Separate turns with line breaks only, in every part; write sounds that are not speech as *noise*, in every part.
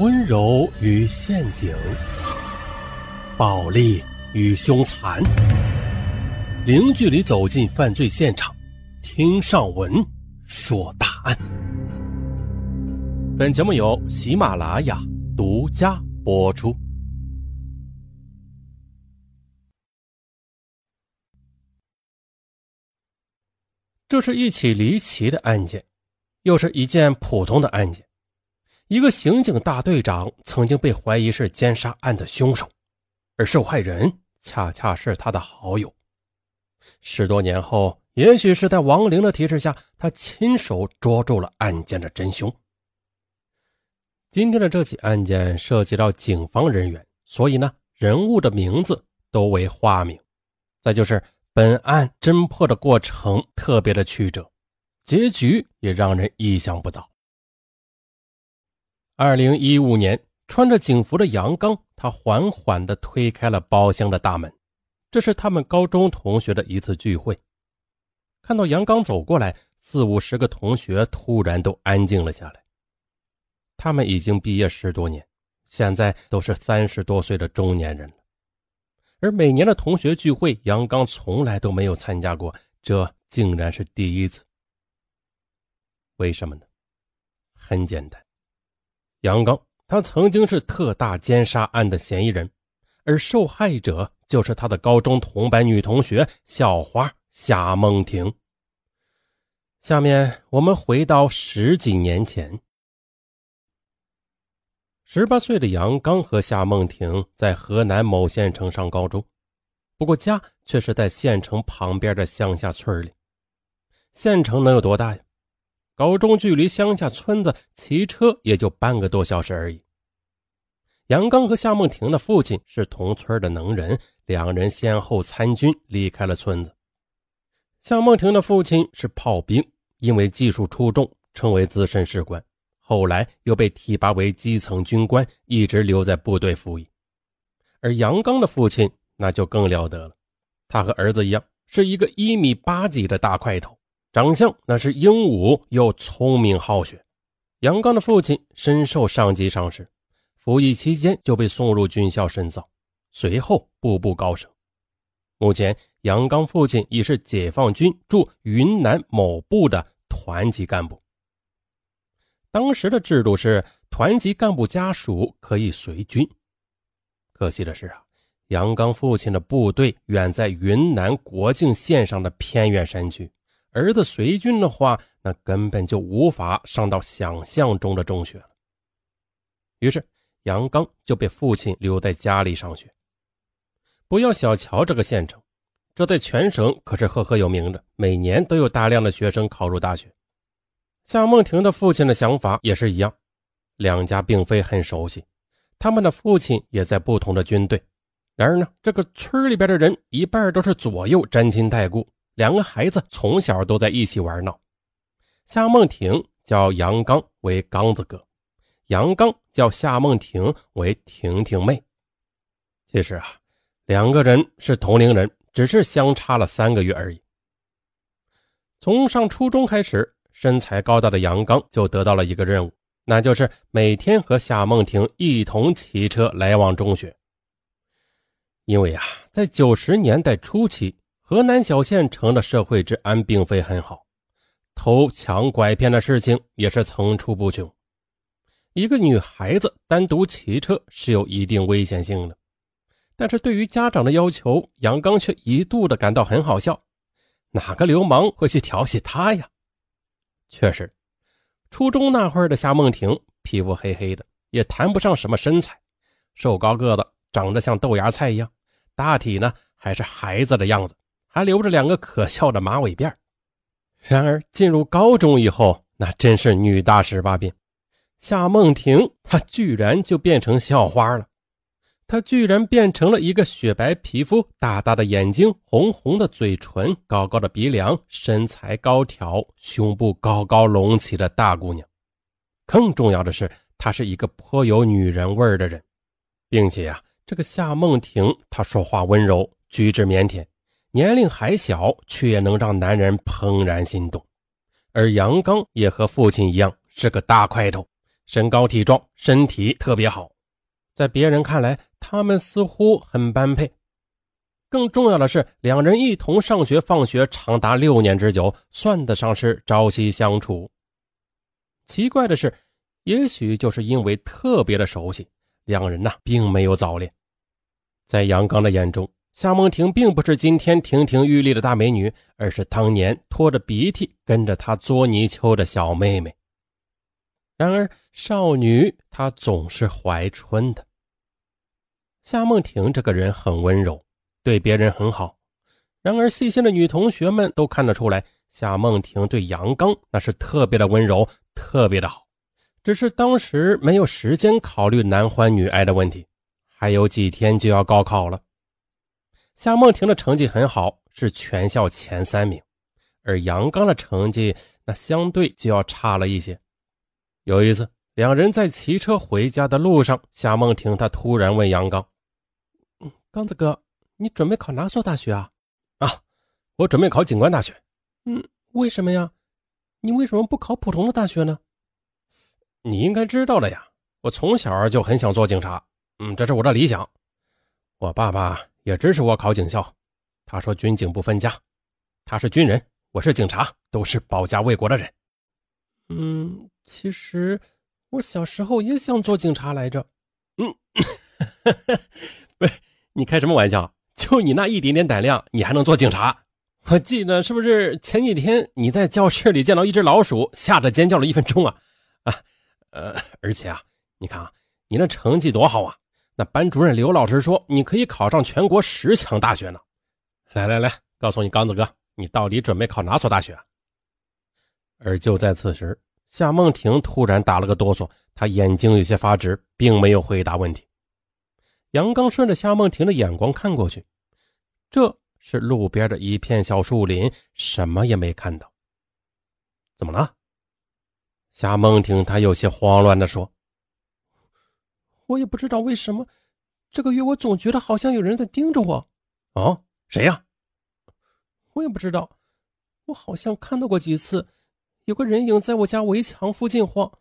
温柔与陷阱，暴力与凶残，零距离走进犯罪现场，听上文说大案。本节目由喜马拉雅独家播出。这是一起离奇的案件，又是一件普通的案件。一个刑警大队长曾经被怀疑是奸杀案的凶手，而受害人恰恰是他的好友。十多年后，也许是在亡灵的提示下，他亲手捉住了案件的真凶。今天的这起案件涉及到警方人员，所以呢，人物的名字都为化名。再就是本案侦破的过程特别的曲折，结局也让人意想不到。二零一五年，穿着警服的杨刚，他缓缓地推开了包厢的大门。这是他们高中同学的一次聚会。看到杨刚走过来，四五十个同学突然都安静了下来。他们已经毕业十多年，现在都是三十多岁的中年人了。而每年的同学聚会，杨刚从来都没有参加过，这竟然是第一次。为什么呢？很简单。杨刚，他曾经是特大奸杀案的嫌疑人，而受害者就是他的高中同班女同学校花夏梦婷。下面我们回到十几年前，十八岁的杨刚和夏梦婷在河南某县城上高中，不过家却是在县城旁边的乡下村里。县城能有多大呀？高中距离乡下村子骑车也就半个多小时而已。杨刚和夏梦婷的父亲是同村的能人，两人先后参军，离开了村子。夏梦婷的父亲是炮兵，因为技术出众，成为资深士官，后来又被提拔为基层军官，一直留在部队服役。而杨刚的父亲那就更了得了，他和儿子一样，是一个一米八几的大块头。长相那是英武又聪明好学，杨刚的父亲深受上级赏识，服役期间就被送入军校深造，随后步步高升。目前，杨刚父亲已是解放军驻云南某部的团级干部。当时的制度是，团级干部家属可以随军。可惜的是啊，杨刚父亲的部队远在云南国境线上的偏远山区。儿子随军的话，那根本就无法上到想象中的中学了。于是杨刚就被父亲留在家里上学。不要小瞧这个县城，这在全省可是赫赫有名的，每年都有大量的学生考入大学。夏梦婷的父亲的想法也是一样，两家并非很熟悉，他们的父亲也在不同的军队。然而呢，这个村里边的人一半都是左右沾亲带故。两个孩子从小都在一起玩闹，夏梦婷叫杨刚为刚子哥，杨刚叫夏梦婷为婷婷妹。其实啊，两个人是同龄人，只是相差了三个月而已。从上初中开始，身材高大的杨刚就得到了一个任务，那就是每天和夏梦婷一同骑车来往中学。因为啊，在九十年代初期。河南小县城的社会治安并非很好，偷抢拐骗的事情也是层出不穷。一个女孩子单独骑车是有一定危险性的，但是对于家长的要求，杨刚却一度的感到很好笑。哪个流氓会去调戏她呀？确实，初中那会儿的夏梦婷皮肤黑黑的，也谈不上什么身材，瘦高个子，长得像豆芽菜一样，大体呢还是孩子的样子。还留着两个可笑的马尾辫然而进入高中以后，那真是女大十八变。夏梦婷她居然就变成校花了，她居然变成了一个雪白皮肤、大大的眼睛、红红的嘴唇、高高的鼻梁、身材高挑、胸部高高隆起的大姑娘。更重要的是，她是一个颇有女人味的人，并且啊，这个夏梦婷她说话温柔，举止腼腆。年龄还小，却能让男人怦然心动。而杨刚也和父亲一样是个大块头，身高体壮，身体特别好，在别人看来，他们似乎很般配。更重要的是，两人一同上学放学长达六年之久，算得上是朝夕相处。奇怪的是，也许就是因为特别的熟悉，两人呐并没有早恋。在杨刚的眼中，夏梦婷并不是今天亭亭玉立的大美女，而是当年拖着鼻涕跟着他捉泥鳅的小妹妹。然而，少女她总是怀春的。夏梦婷这个人很温柔，对别人很好。然而，细心的女同学们都看得出来，夏梦婷对杨刚那是特别的温柔，特别的好。只是当时没有时间考虑男欢女爱的问题。还有几天就要高考了，夏梦婷的成绩很好，是全校前三名，而杨刚的成绩那相对就要差了一些。有一次，两人在骑车回家的路上，夏梦婷她突然问杨刚：“刚子哥，你准备考哪所大学啊？”“
啊，我准备考警官大学。”“
嗯，为什么呀？你为什么不考普通的大学呢？”“
你应该知道的呀，我从小就很想做警察。”嗯，这是我的理想。我爸爸也支持我考警校，他说军警不分家，他是军人，我是警察，都是保家卫国的人。
嗯，其实我小时候也想做警察来着。
嗯，*laughs* 不是，你开什么玩笑？就你那一点点胆量，你还能做警察？我记得是不是前几天你在教室里见到一只老鼠，吓得尖叫了一分钟啊？啊，呃，而且啊，你看啊，你那成绩多好啊！那班主任刘老师说：“你可以考上全国十强大学呢。”来来来，告诉你刚子哥，你到底准备考哪所大学？而就在此时，夏梦婷突然打了个哆嗦，她眼睛有些发直，并没有回答问题。杨刚顺着夏梦婷的眼光看过去，这是路边的一片小树林，什么也没看到。怎么了？夏梦婷她有些慌乱地说。
我也不知道为什么，这个月我总觉得好像有人在盯着我。
哦，谁呀？
我也不知道，我好像看到过几次，有个人影在我家围墙附近晃，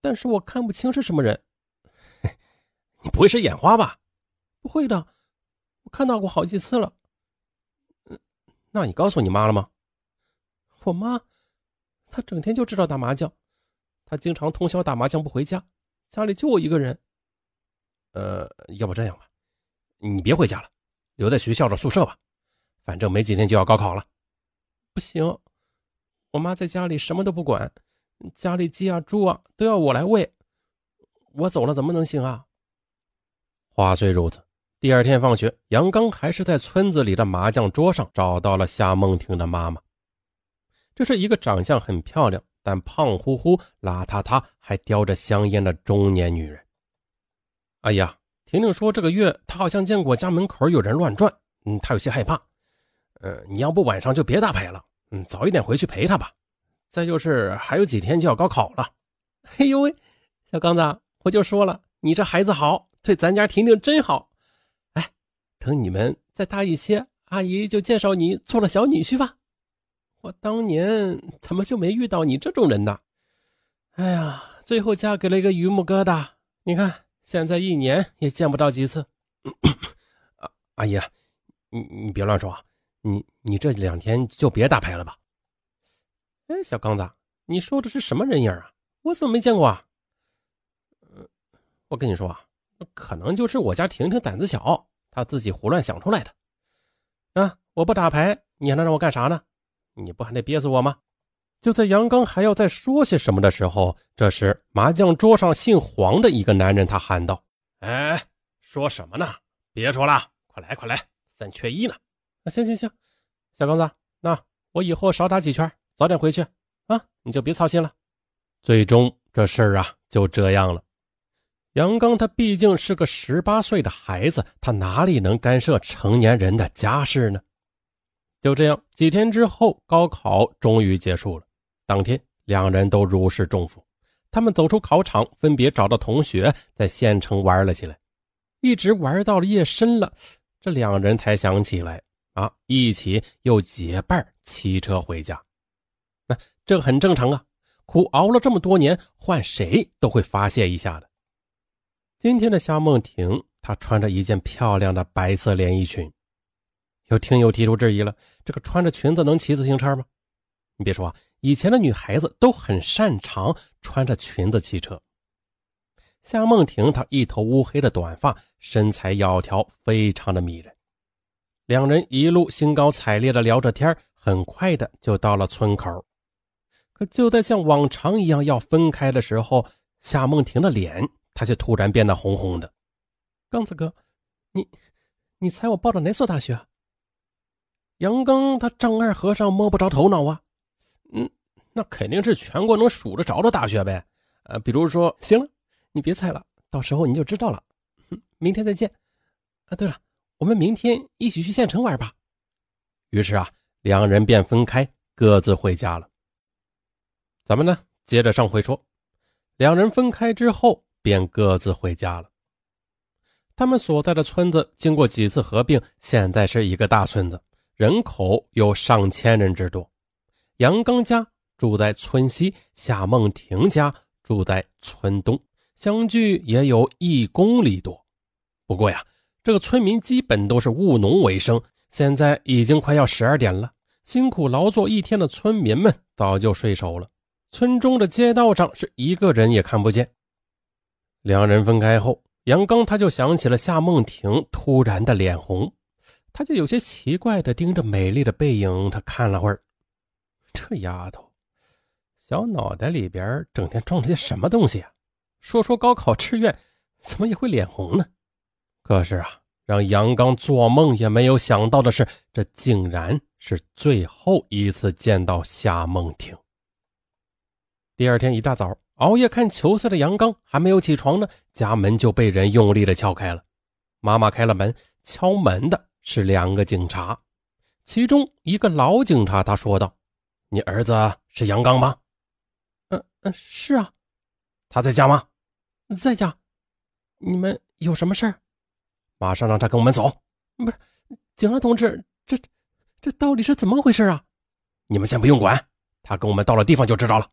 但是我看不清是什么人。*laughs*
你不会是眼花吧？
不会的，我看到过好几次了。
那你告诉你妈了吗？
我妈，她整天就知道打麻将，她经常通宵打麻将不回家，家里就我一个人。
呃，要不这样吧，你别回家了，留在学校的宿舍吧，反正没几天就要高考了。
不行，我妈在家里什么都不管，家里鸡啊猪啊都要我来喂，我走了怎么能行啊？
话虽如此，第二天放学，杨刚还是在村子里的麻将桌上找到了夏梦婷的妈妈。这是一个长相很漂亮，但胖乎乎、邋遢遢，还叼着香烟的中年女人。哎呀，婷婷说这个月她好像见过家门口有人乱转，嗯，她有些害怕。嗯，你要不晚上就别打牌了，嗯，早一点回去陪她吧。再就是还有几天就要高考了。
哎呦喂，小刚子，我就说了，你这孩子好，对咱家婷婷真好。哎，等你们再大一些，阿姨就介绍你做了小女婿吧。我当年怎么就没遇到你这种人呢？哎呀，最后嫁给了一个榆木疙瘩，你看。现在一年也见不到几次，
阿阿姨，你你别乱说，你你这两天就别打牌了吧。
哎，小刚子，你说的是什么人影啊？我怎么没见过啊？我跟你说啊，可能就是我家婷婷胆子小，她自己胡乱想出来的。啊，我不打牌，你还能让我干啥呢？你不还得憋死我吗？
就在杨刚还要再说些什么的时候，这时麻将桌上姓黄的一个男人，他喊道：“
哎，说什么呢？别说了，快来快来，三缺一呢！
啊，行行行，小刚子，那我以后少打几圈，早点回去啊，你就别操心了。”
最终这事儿啊就这样了。杨刚他毕竟是个十八岁的孩子，他哪里能干涉成年人的家事呢？就这样，几天之后，高考终于结束了。当天，两人都如释重负。他们走出考场，分别找到同学，在县城玩了起来，一直玩到了夜深了。这两人才想起来啊，一起又结伴骑车回家。那这很正常啊。
苦熬了这么多年，换谁都会发泄一下的。今天的夏梦婷，她穿着一件漂亮的白色连衣裙。有听友提出质疑了：这个穿着裙子能骑自行车吗？你别说啊，以前的女孩子都很擅长穿着裙子骑车。夏梦婷她一头乌黑的短发，身材窈窕，非常的迷人。两人一路兴高采烈的聊着天，很快的就到了村口。可就在像往常一样要分开的时候，夏梦婷的脸，她却突然变得红红的。刚子哥，你，你猜我报的哪所大学？杨刚他丈二和尚摸不着头脑啊。
嗯，那肯定是全国能数得着的大学呗。呃，比如说，
行了，你别猜了，到时候你就知道了。明天再见。啊，对了，我们明天一起去县城玩吧。于是啊，两人便分开，各自回家了。咱们呢，接着上回说，两人分开之后便各自回家了。他们所在的村子经过几次合并，现在是一个大村子，人口有上千人之多。杨刚家住在村西，夏梦婷家住在村东，相距也有一公里多。不过呀，这个村民基本都是务农为生。现在已经快要十二点了，辛苦劳作一天的村民们早就睡熟了。村中的街道上是一个人也看不见。两人分开后，杨刚他就想起了夏梦婷突然的脸红，他就有些奇怪的盯着美丽的背影，他看了会儿。这丫头，小脑袋里边整天装着些什么东西啊？说说高考志愿，怎么也会脸红呢？可是啊，让杨刚做梦也没有想到的是，这竟然是最后一次见到夏梦婷。第二天一大早，熬夜看球赛的杨刚还没有起床呢，家门就被人用力的敲开了。妈妈开了门，敲门的是两个警察，其中一个老警察，他说道：“你儿子是杨刚吗？”“
嗯嗯，是啊。”“
他在家吗？”“
在家。”“你们有什么事儿？”“
马上让他跟我们走。”“
不是，警察同志，这这到底是怎么回事啊？”“
你们先不用管，他跟我们到了地方就知道了。”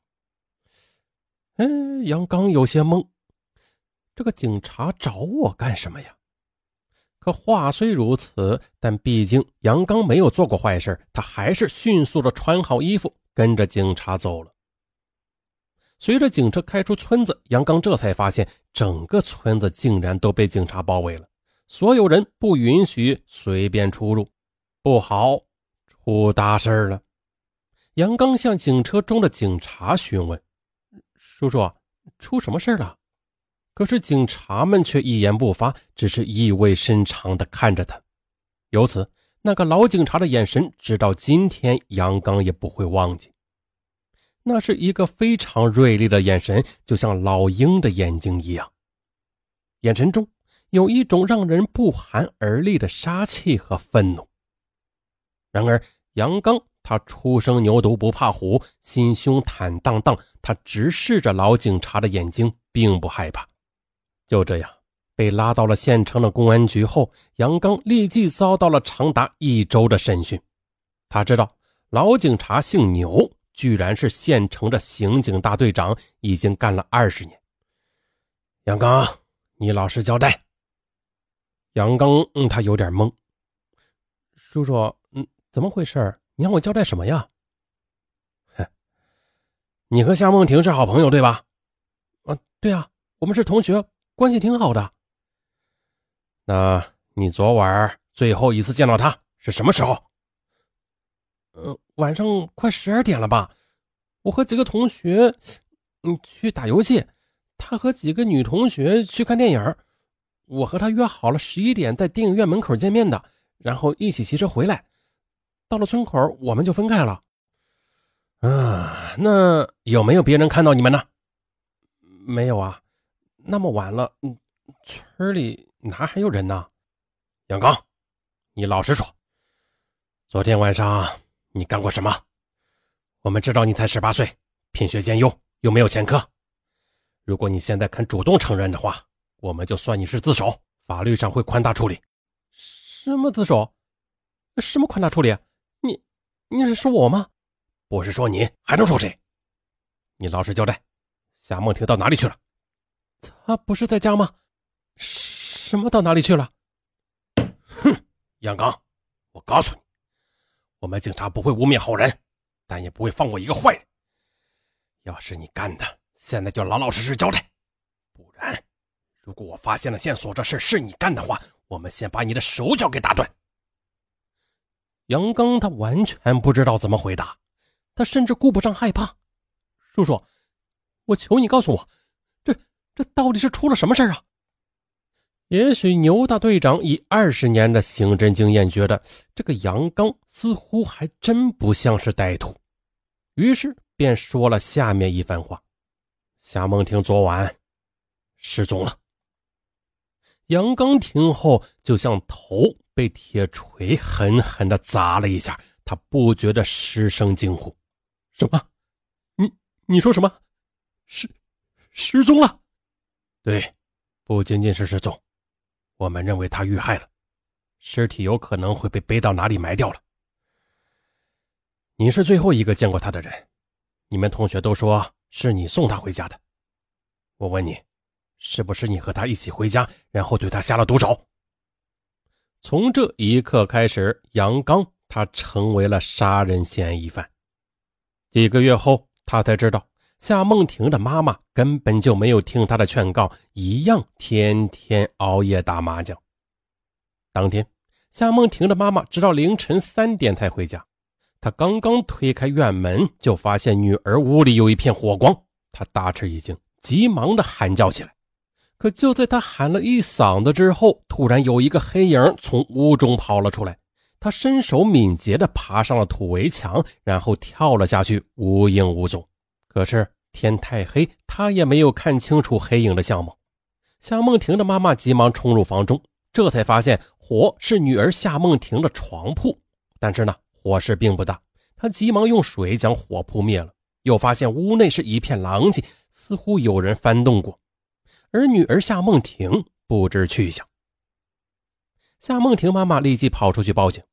哎，杨刚有些懵，这个警察找我干什么呀？可话虽如此，但毕竟杨刚没有做过坏事，他还是迅速的穿好衣服，跟着警察走了。随着警车开出村子，杨刚这才发现，整个村子竟然都被警察包围了，所有人不允许随便出入。不好，出大事了！杨刚向警车中的警察询问。叔叔，出什么事了？可是警察们却一言不发，只是意味深长地看着他。由此，那个老警察的眼神，直到今天，杨刚也不会忘记。那是一个非常锐利的眼神，就像老鹰的眼睛一样，眼神中有一种让人不寒而栗的杀气和愤怒。然而，杨刚。他初生牛犊不怕虎，心胸坦荡荡。他直视着老警察的眼睛，并不害怕。就这样，被拉到了县城的公安局后，杨刚立即遭到了长达一周的审讯。他知道老警察姓牛，居然是县城的刑警大队长，已经干了二十年。杨刚，你老实交代。杨刚，嗯，他有点懵。叔叔，嗯，怎么回事？你让我交代什么呀？哼，你和夏梦婷是好朋友对吧？
啊，对啊，我们是同学，关系挺好的。
那你昨晚最后一次见到他是什么时候？
呃，晚上快十二点了吧？我和几个同学，嗯，去打游戏，他和几个女同学去看电影。我和他约好了十一点在电影院门口见面的，然后一起骑车回来。到了村口，我们就分开了。
啊，那有没有别人看到你们呢？
没有啊，那么晚了，嗯，村里哪还有人呢？
杨刚，你老实说，昨天晚上你干过什么？我们知道你才十八岁，品学兼优，又没有前科。如果你现在肯主动承认的话，我们就算你是自首，法律上会宽大处理。
什么自首？什么宽大处理？你，你是说我吗？
不是说你，还能说谁？
你老实交代，夏梦婷到哪里去了？
她不是在家吗？什么到哪里去了？
哼，杨刚，我告诉你，我们警察不会污蔑好人，但也不会放过一个坏人。要是你干的，现在就老老实实交代，不然，如果我发现了线索，这事是你干的话，我们先把你的手脚给打断。
杨刚他完全不知道怎么回答，他甚至顾不上害怕。叔叔，我求你告诉我，这到底是出了什么事啊？也许牛大队长以二十年的刑侦经验，觉得这个杨刚似乎还真不像是歹徒，于是便说了下面一番话：
夏梦婷昨晚失踪了。
杨刚听后，就像头被铁锤狠狠地砸了一下，他不觉得失声惊呼：“什么？你你说什么？失失踪了？
对，不仅仅是失踪。”我们认为他遇害了，尸体有可能会被背到哪里埋掉了。你是最后一个见过他的人，你们同学都说是你送他回家的。我问你，是不是你和他一起回家，然后对他下了毒手？
从这一刻开始，杨刚他成为了杀人嫌疑犯。几个月后，他才知道。夏梦婷的妈妈根本就没有听她的劝告，一样天天熬夜打麻将。当天，夏梦婷的妈妈直到凌晨三点才回家。她刚刚推开院门，就发现女儿屋里有一片火光，她大吃一惊，急忙的喊叫起来。可就在她喊了一嗓子之后，突然有一个黑影从屋中跑了出来，他身手敏捷的爬上了土围墙，然后跳了下去，无影无踪。可是天太黑，他也没有看清楚黑影的相貌。夏梦婷的妈妈急忙冲入房中，这才发现火是女儿夏梦婷的床铺。但是呢，火势并不大，她急忙用水将火扑灭了。又发现屋内是一片狼藉，似乎有人翻动过，而女儿夏梦婷不知去向。夏梦婷妈妈立即跑出去报警。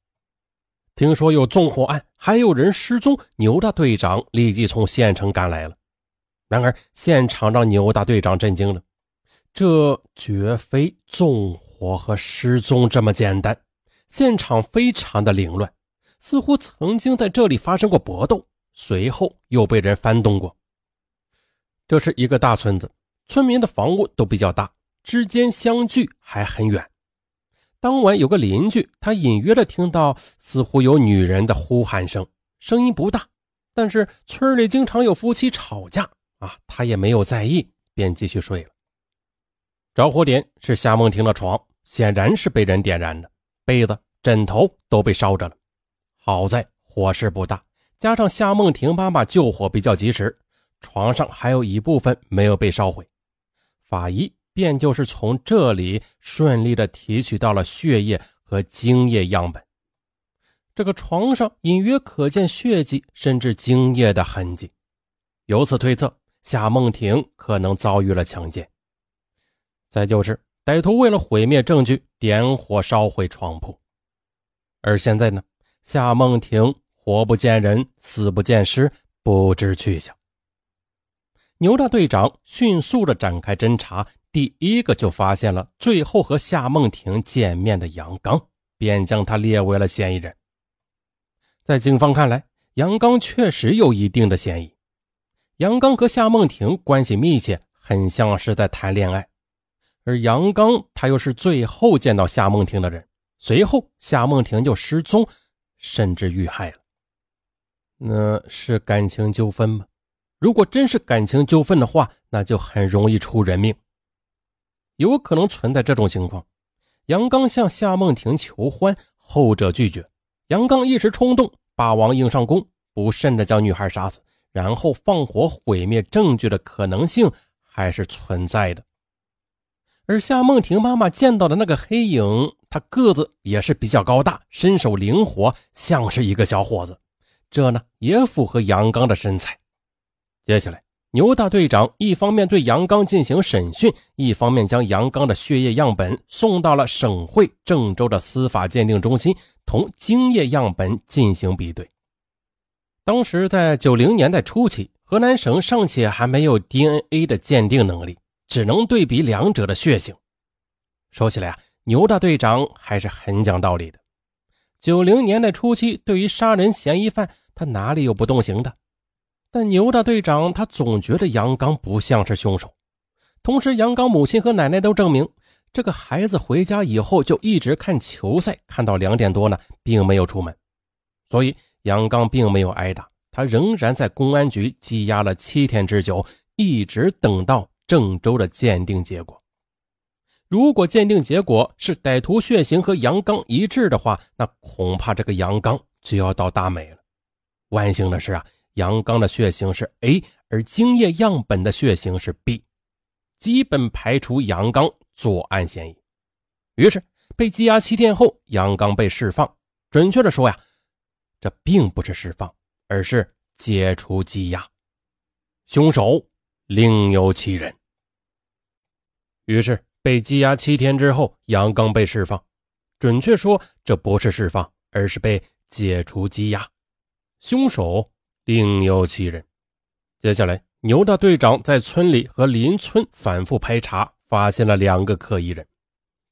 听说有纵火案，还有人失踪，牛大队长立即从县城赶来了。然而，现场让牛大队长震惊了，这绝非纵火和失踪这么简单。现场非常的凌乱，似乎曾经在这里发生过搏斗，随后又被人翻动过。这是一个大村子，村民的房屋都比较大，之间相距还很远。当晚有个邻居，他隐约的听到似乎有女人的呼喊声，声音不大，但是村里经常有夫妻吵架啊，他也没有在意，便继续睡了。着火点是夏梦婷的床，显然是被人点燃的，被子、枕头都被烧着了。好在火势不大，加上夏梦婷妈妈救火比较及时，床上还有一部分没有被烧毁。法医。便就是从这里顺利的提取到了血液和精液样本，这个床上隐约可见血迹，甚至精液的痕迹，由此推测夏梦婷可能遭遇了强奸。再就是歹徒为了毁灭证据，点火烧毁床铺，而现在呢，夏梦婷活不见人，死不见尸，不知去向。牛大队长迅速的展开侦查，第一个就发现了最后和夏梦婷见面的杨刚，便将他列为了嫌疑人。在警方看来，杨刚确实有一定的嫌疑。杨刚和夏梦婷关系密切，很像是在谈恋爱，而杨刚他又是最后见到夏梦婷的人，随后夏梦婷就失踪，甚至遇害了。那是感情纠纷吗？如果真是感情纠纷的话，那就很容易出人命。有可能存在这种情况：杨刚向夏梦婷求欢，后者拒绝；杨刚一时冲动，霸王硬上弓，不慎的将女孩杀死，然后放火毁灭证据的可能性还是存在的。而夏梦婷妈妈见到的那个黑影，他个子也是比较高大，身手灵活，像是一个小伙子，这呢也符合杨刚的身材。接下来，牛大队长一方面对杨刚进行审讯，一方面将杨刚的血液样本送到了省会郑州的司法鉴定中心，同精液样本进行比对。当时在九零年代初期，
河南省尚且还没有 DNA 的鉴定能力，只能对比两者的血型。说起来啊，牛大队长还是很讲道理的。九零年代初期，对于杀人嫌疑犯，他哪里有不动刑的？但牛大队长他总觉得杨刚不像是凶手。同时，杨刚母亲和奶奶都证明，这个孩子回家以后就一直看球赛，看到两点多呢，并没有出门。所以，杨刚并没有挨打，他仍然在公安局羁押了七天之久，一直等到郑州的鉴定结果。如果鉴定结果是歹徒血型和杨刚一致的话，那恐怕这个杨刚就要到大美了。万幸的是啊，杨刚的血型是 A，而精液样本的血型是 B，基本排除杨刚作案嫌疑。于是被羁押七天后，杨刚被释放。准确的说呀，这并不是释放，而是解除羁押。凶手另有其人。于是。被羁押七天之后，杨刚被释放。准确说，这不是释放，而是被解除羁押。凶手另有其人。接下来，牛大队长在村里和邻村反复排查，发现了两个可疑人，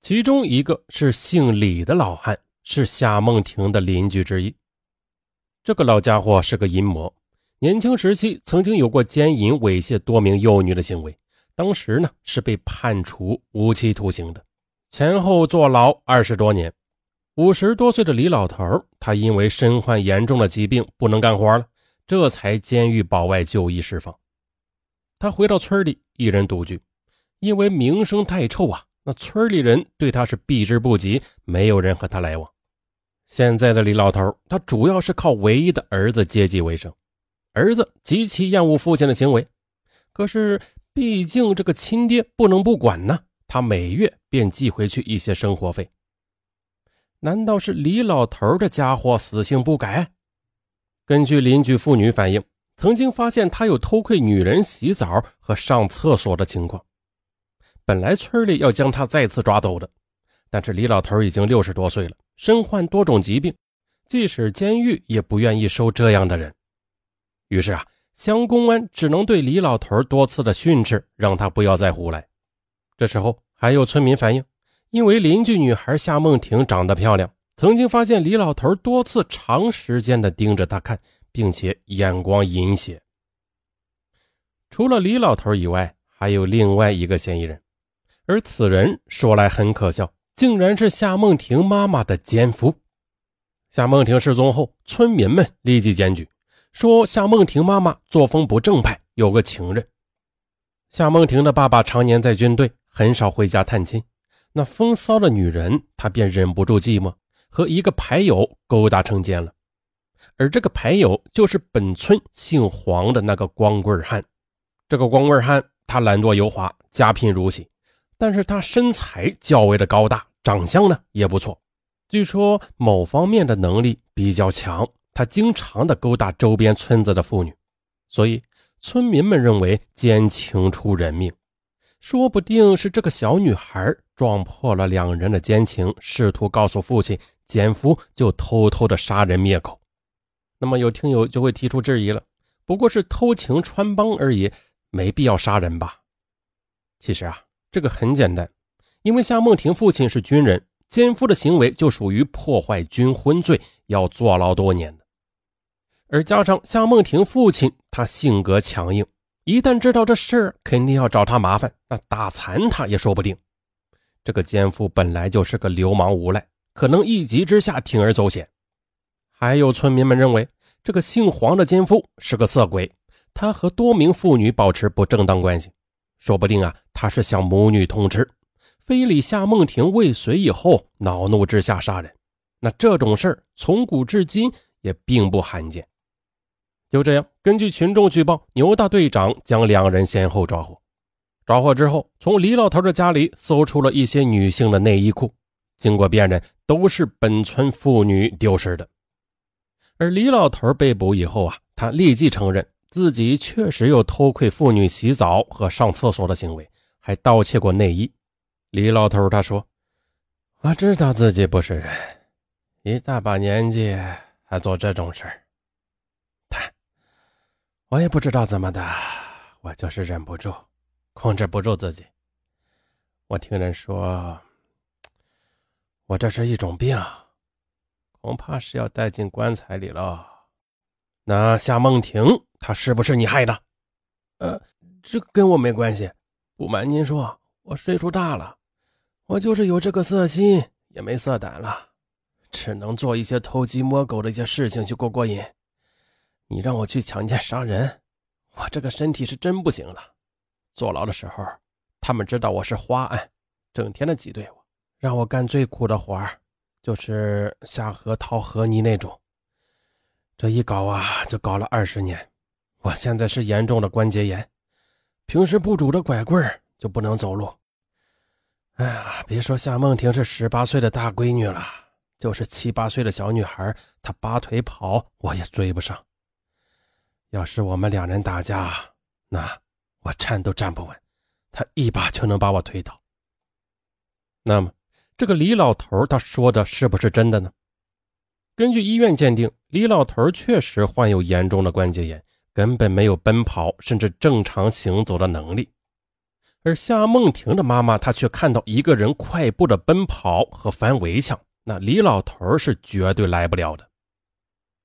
其中一个是姓李的老汉，是夏梦婷的邻居之一。这个老家伙是个淫魔，年轻时期曾经有过奸淫猥亵多名幼女的行为。当时呢是被判处无期徒刑的，前后坐牢二十多年。五十多岁的李老头，他因为身患严重的疾病不能干活了，这才监狱保外就医释放。他回到村里一人独居，因为名声太臭啊，那村里人对他是避之不及，没有人和他来往。现在的李老头，他主要是靠唯一的儿子接济为生。儿子极其厌恶父亲的行为，可是。毕竟这个亲爹不能不管呢，他每月便寄回去一些生活费。难道是李老头这家伙死性不改？根据邻居妇女反映，曾经发现他有偷窥女人洗澡和上厕所的情况。本来村里要将他再次抓走的，但是李老头已经六十多岁了，身患多种疾病，即使监狱也不愿意收这样的人。于是啊。乡公安只能对李老头多次的训斥，让他不要再胡来。这时候还有村民反映，因为邻居女孩夏梦婷长得漂亮，曾经发现李老头多次长时间的盯着他看，并且眼光阴邪。除了李老头以外，还有另外一个嫌疑人，而此人说来很可笑，竟然是夏梦婷妈妈的奸夫。夏梦婷失踪后，村民们立即检举。说夏梦婷妈妈作风不正派，有个情人。夏梦婷的爸爸常年在军队，很少回家探亲。那风骚的女人，他便忍不住寂寞，和一个牌友勾搭成奸了。而这个牌友就是本村姓黄的那个光棍汉。这个光棍汉，他懒惰油滑，家贫如洗，但是他身材较为的高大，长相呢也不错，据说某方面的能力比较强。他经常的勾搭周边村子的妇女，所以村民们认为奸情出人命，说不定是这个小女孩撞破了两人的奸情，试图告诉父亲，奸夫就偷偷的杀人灭口。那么有听友就会提出质疑了，不过是偷情穿帮而已，没必要杀人吧？其实啊，这个很简单，因为夏梦婷父亲是军人，奸夫的行为就属于破坏军婚罪，要坐牢多年的。而加上夏梦婷父亲，他性格强硬，一旦知道这事儿，肯定要找他麻烦，那打残他也说不定。这个奸夫本来就是个流氓无赖，可能一急之下铤而走险。还有村民们认为，这个姓黄的奸夫是个色鬼，他和多名妇女保持不正当关系，说不定啊，他是想母女通吃，非礼夏梦婷未遂以后，恼怒之下杀人。那这种事儿从古至今也并不罕见。就这样，根据群众举报，牛大队长将两人先后抓获。抓获之后，从李老头的家里搜出了一些女性的内衣裤，经过辨认，都是本村妇女丢失的。而李老头被捕以后啊，他立即承认自己确实有偷窥妇女洗澡和上厕所的行为，还盗窃过内衣。李老头他说：“我知道自己不是人，一大把年纪还做这种事儿。”但我也不知道怎么的，我就是忍不住，控制不住自己。我听人说，我这是一种病，恐怕是要带进棺材里了。那夏梦婷，她是不是你害的？
呃，这跟我没关系。不瞒您说，我岁数大了，我就是有这个色心，也没色胆了，只能做一些偷鸡摸狗的一些事情去过过瘾。你让我去强奸杀人，我这个身体是真不行了。坐牢的时候，他们知道我是花案，整天的挤兑我，让我干最苦的活儿，就是下河掏河泥那种。这一搞啊，就搞了二十年。我现在是严重的关节炎，平时不拄着拐棍就不能走路。哎呀，别说夏梦婷是十八岁的大闺女了，就是七八岁的小女孩，她拔腿跑我也追不上。要是我们两人打架，那我站都站不稳，她一把就能把我推倒。那么，这个李老头他说的是不是真的呢？根据医院鉴定，李老头确实患有严重的关节炎，根本没有奔跑甚至正常行走的能力。而夏梦婷的妈妈，她却看到一个人快步的奔跑和翻围墙，那李老头是绝对来不了的。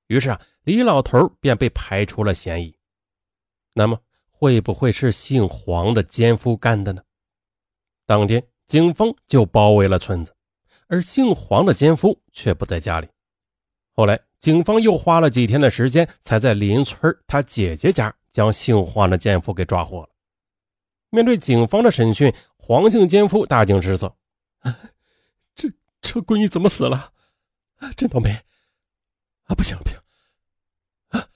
于是啊，李老头便被排除了嫌疑。那么，会不会是姓黄的奸夫干的呢？当天，警方就包围了村子，而姓黄的奸夫却不在家里。后来，警方又花了几天的时间，才在邻村他姐姐家将姓黄的奸夫给抓获了。面对警方的审讯，黄姓奸夫大惊失色：“ *laughs* 这这闺女怎么死了？真倒霉！”啊，不行，不行！啊，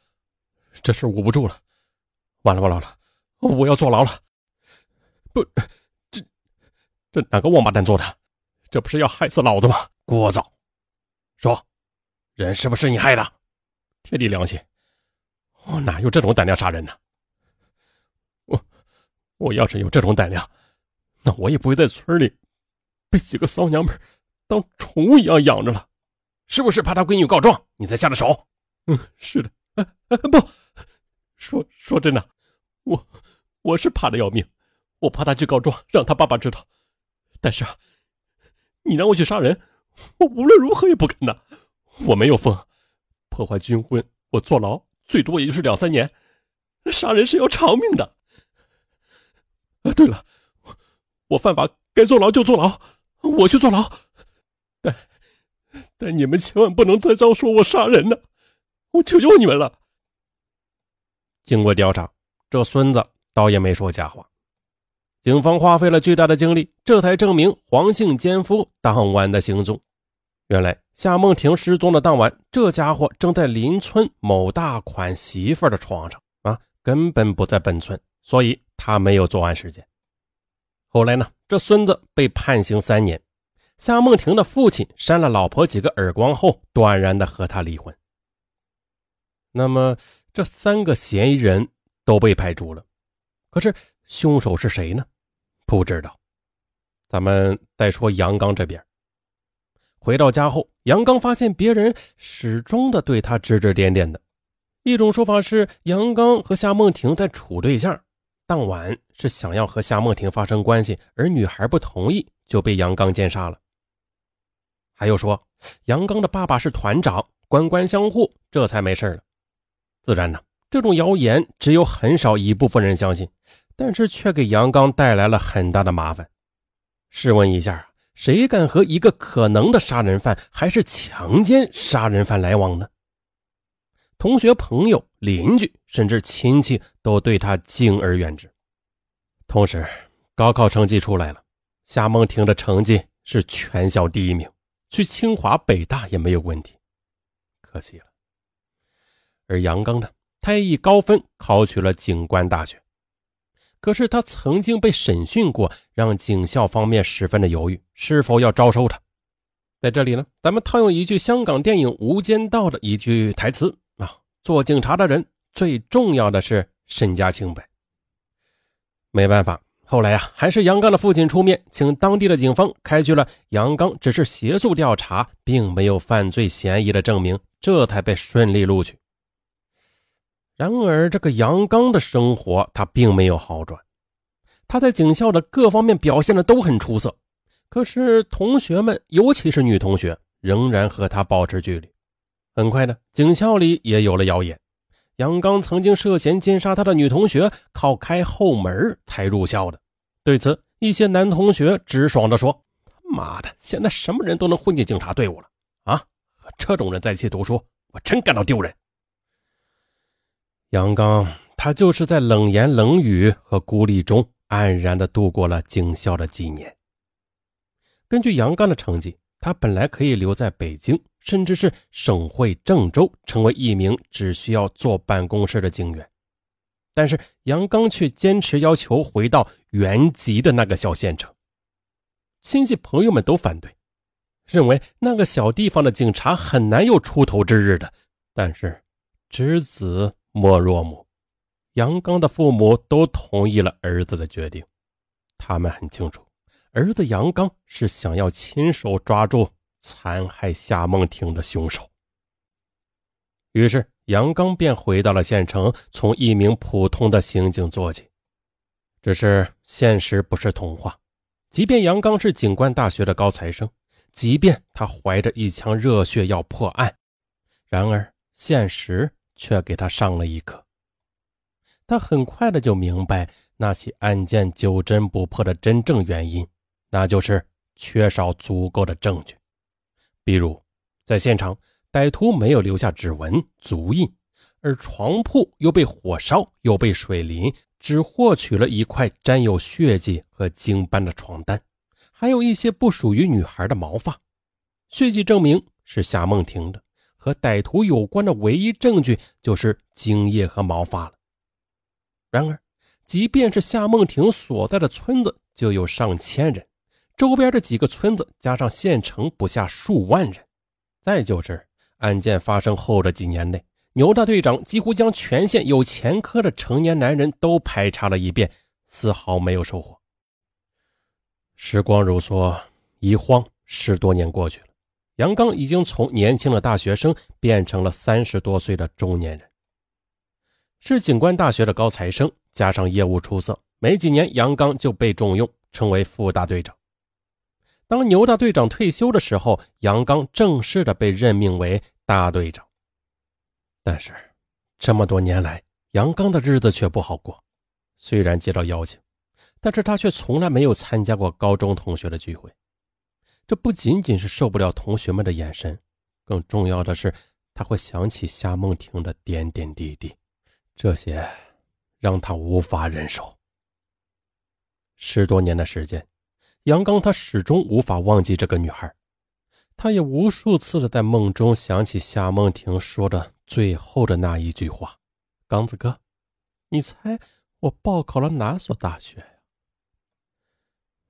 这事捂不住了，完了完了完了，我要坐牢了！不，这这哪个王八蛋做的？这不是要害死老子吗？聒噪！说，人是不是你害的？天地良心，我哪有这种胆量杀人呢？我我要是有这种胆量，那我也不会在村里被几个骚娘们当宠物一样养着了。是不是怕他闺女告状，你才下的手？嗯，是的。不说说真的，我我是怕的要命，我怕他去告状，让他爸爸知道。但是，你让我去杀人，我无论如何也不敢的。我没有疯，破坏军婚，我坐牢最多也就是两三年，杀人是要偿命的。啊，对了，我犯法该坐牢就坐牢，我去坐牢。但。但你们千万不能再造说我杀人呢！我求求你们了。经过调查，这孙子倒也没说假话。警方花费了巨大的精力，这才证明黄姓奸夫当晚的行踪。原来夏梦婷失踪的当晚，这家伙正在邻村某大款媳妇的床上啊，根本不在本村，所以他没有作案时间。后来呢，这孙子被判刑三年。夏梦婷的父亲扇了老婆几个耳光后，断然的和他离婚。那么，这三个嫌疑人都被排除了，可是凶手是谁呢？不知道。咱们再说杨刚这边。回到家后，杨刚发现别人始终的对他指指点点的。一种说法是杨刚和夏梦婷在处对象，当晚是想要和夏梦婷发生关系，而女孩不同意，就被杨刚奸杀了。还有说，杨刚的爸爸是团长，官官相护，这才没事了。自然呢，这种谣言只有很少一部分人相信，但是却给杨刚带来了很大的麻烦。试问一下，谁敢和一个可能的杀人犯还是强奸杀人犯来往呢？同学、朋友、邻居，甚至亲戚都对他敬而远之。同时，高考成绩出来了，夏梦婷的成绩是全校第一名。去清华、北大也没有问题，可惜了。而杨刚呢，他也以高分考取了警官大学。可是他曾经被审讯过，让警校方面十分的犹豫，是否要招收他。在这里呢，咱们套用一句香港电影《无间道》的一句台词啊：“做警察的人最重要的是身家清白。”没办法。后来啊，还是杨刚的父亲出面，请当地的警方开具了杨刚只是协助调查，并没有犯罪嫌疑的证明，这才被顺利录取。
然而，这个杨刚的生活他并没有好转。他在警校的各方面表现的都很出色，可是同学们，尤其是女同学，仍然和他保持距离。很快呢，警校里也有了谣言，杨刚曾经涉嫌奸杀他的女同学，靠开后门才入校的。对此，一些男同学直爽地说：“妈的，现在什么人都能混进警察队伍了啊！和这种人在一起读书，我真感到丢人。”杨刚，他就是在冷言冷语和孤立中。安然地度过了警校的几年。根据杨刚的成绩，他本来可以留在北京，甚至是省会郑州，成为一名只需要坐办公室的警员。但是杨刚却坚持要求回到原籍的那个小县城。亲戚朋友们都反对，认为那个小地方的警察很难有出头之日的。但是侄子莫若母。杨刚的父母都同意了儿子的决定，他们很清楚，儿子杨刚是想要亲手抓住残害夏梦婷的凶手。于是，杨刚便回到了县城，从一名普通的刑警做起。只是现实不是童话，即便杨刚是警官大学的高材生，即便他怀着一腔热血要破案，然而现实却给他上了一课。他很快的就明白那起案件久侦不破的真正原因，那就是缺少足够的证据。比如，在现场，歹徒没有留下指纹、足印，而床铺又被火烧，又被水淋，只获取了一块沾有血迹和精斑的床单，还有一些不属于女孩的毛发。血迹证明是夏梦婷的，和歹徒有关的唯一证据就是精液和毛发了。然而，即便是夏梦婷所在的村子就有上千人，周边的几个村子加上县城不下数万人。再就是案件发生后的几年内，牛大队长几乎将全县有前科的成年男人都排查了一遍，丝毫没有收获。时光如梭，一晃十多年过去了，杨刚已经从年轻的大学生变成了三十多岁的中年人。是警官大学的高材生，加上业务出色，没几年，杨刚就被重用，成为副大队长。当牛大队长退休的时候，杨刚正式的被任命为大队长。但是，这么多年来，杨刚的日子却不好过。虽然接到邀请，但是他却从来没有参加过高中同学的聚会。这不仅仅是受不了同学们的眼神，更重要的是，他会想起夏梦婷的点点滴滴。这些让他无法忍受。十多年的时间，杨刚他始终无法忘记这个女孩，他也无数次的在梦中想起夏梦婷说的最后的那一句话：“刚子哥，你猜我报考了哪所大学呀？”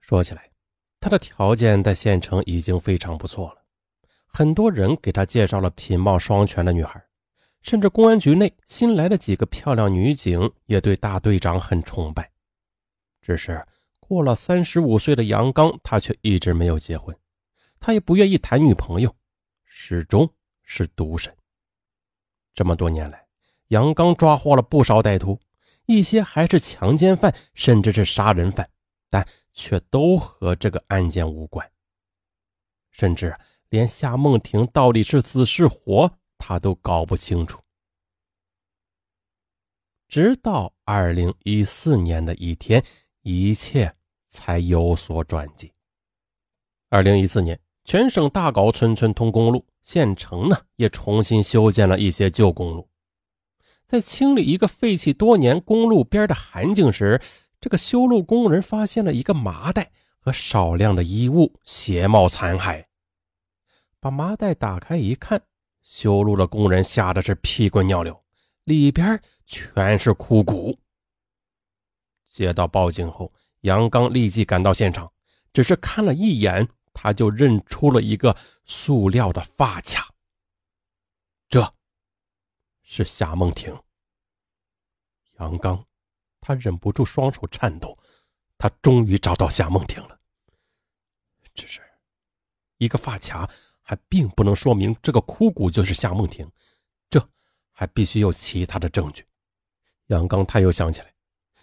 说起来，他的条件在县城已经非常不错了，很多人给他介绍了品貌双全的女孩。甚至公安局内新来的几个漂亮女警也对大队长很崇拜。只是过了三十五岁的杨刚，他却一直没有结婚，他也不愿意谈女朋友，始终是独身。这么多年来，杨刚抓获了不少歹徒，一些还是强奸犯，甚至是杀人犯，但却都和这个案件无关，甚至连夏梦婷到底是死是活。他都搞不清楚，直到二零一四年的一天，一切才有所转机。二零一四年，全省大搞村村通公路，县城呢也重新修建了一些旧公路。在清理一个废弃多年公路边的涵井时，这个修路工人发现了一个麻袋和少量的衣物，鞋帽残骸。把麻袋打开一看。修路的工人吓得是屁滚尿流，里边全是枯骨。接到报警后，杨刚立即赶到现场，只是看了一眼，他就认出了一个塑料的发卡。这，是夏梦婷。杨刚，他忍不住双手颤抖，他终于找到夏梦婷了。只是，一个发卡。还并不能说明这个枯骨就是夏梦婷，这还必须有其他的证据，杨刚他又想起来，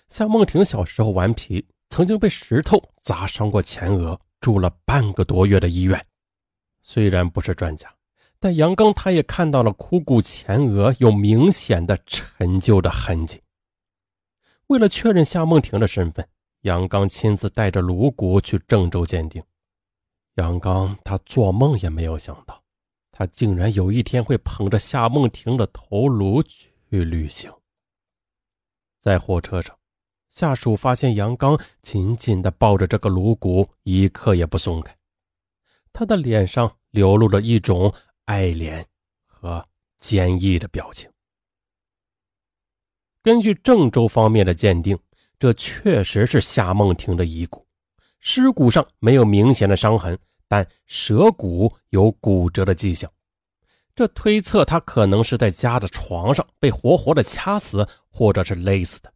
夏梦婷小时候顽皮，曾经被石头砸伤过前额，住了半个多月的医院。虽然不是专家，但杨刚他也看到了枯骨前额有明显的陈旧的痕迹。为了确认夏梦婷的身份，杨刚亲自带着颅骨去郑州鉴定。杨刚他做梦也没有想到，他竟然有一天会捧着夏梦婷的头颅去旅行。在火车上，下属发现杨刚紧紧地抱着这个颅骨，一刻也不松开。他的脸上流露了一种爱怜和坚毅的表情。根据郑州方面的鉴定，这确实是夏梦婷的遗骨。尸骨上没有明显的伤痕，但舌骨有骨折的迹象。这推测他可能是在家的床上被活活的掐死，或者是勒死的。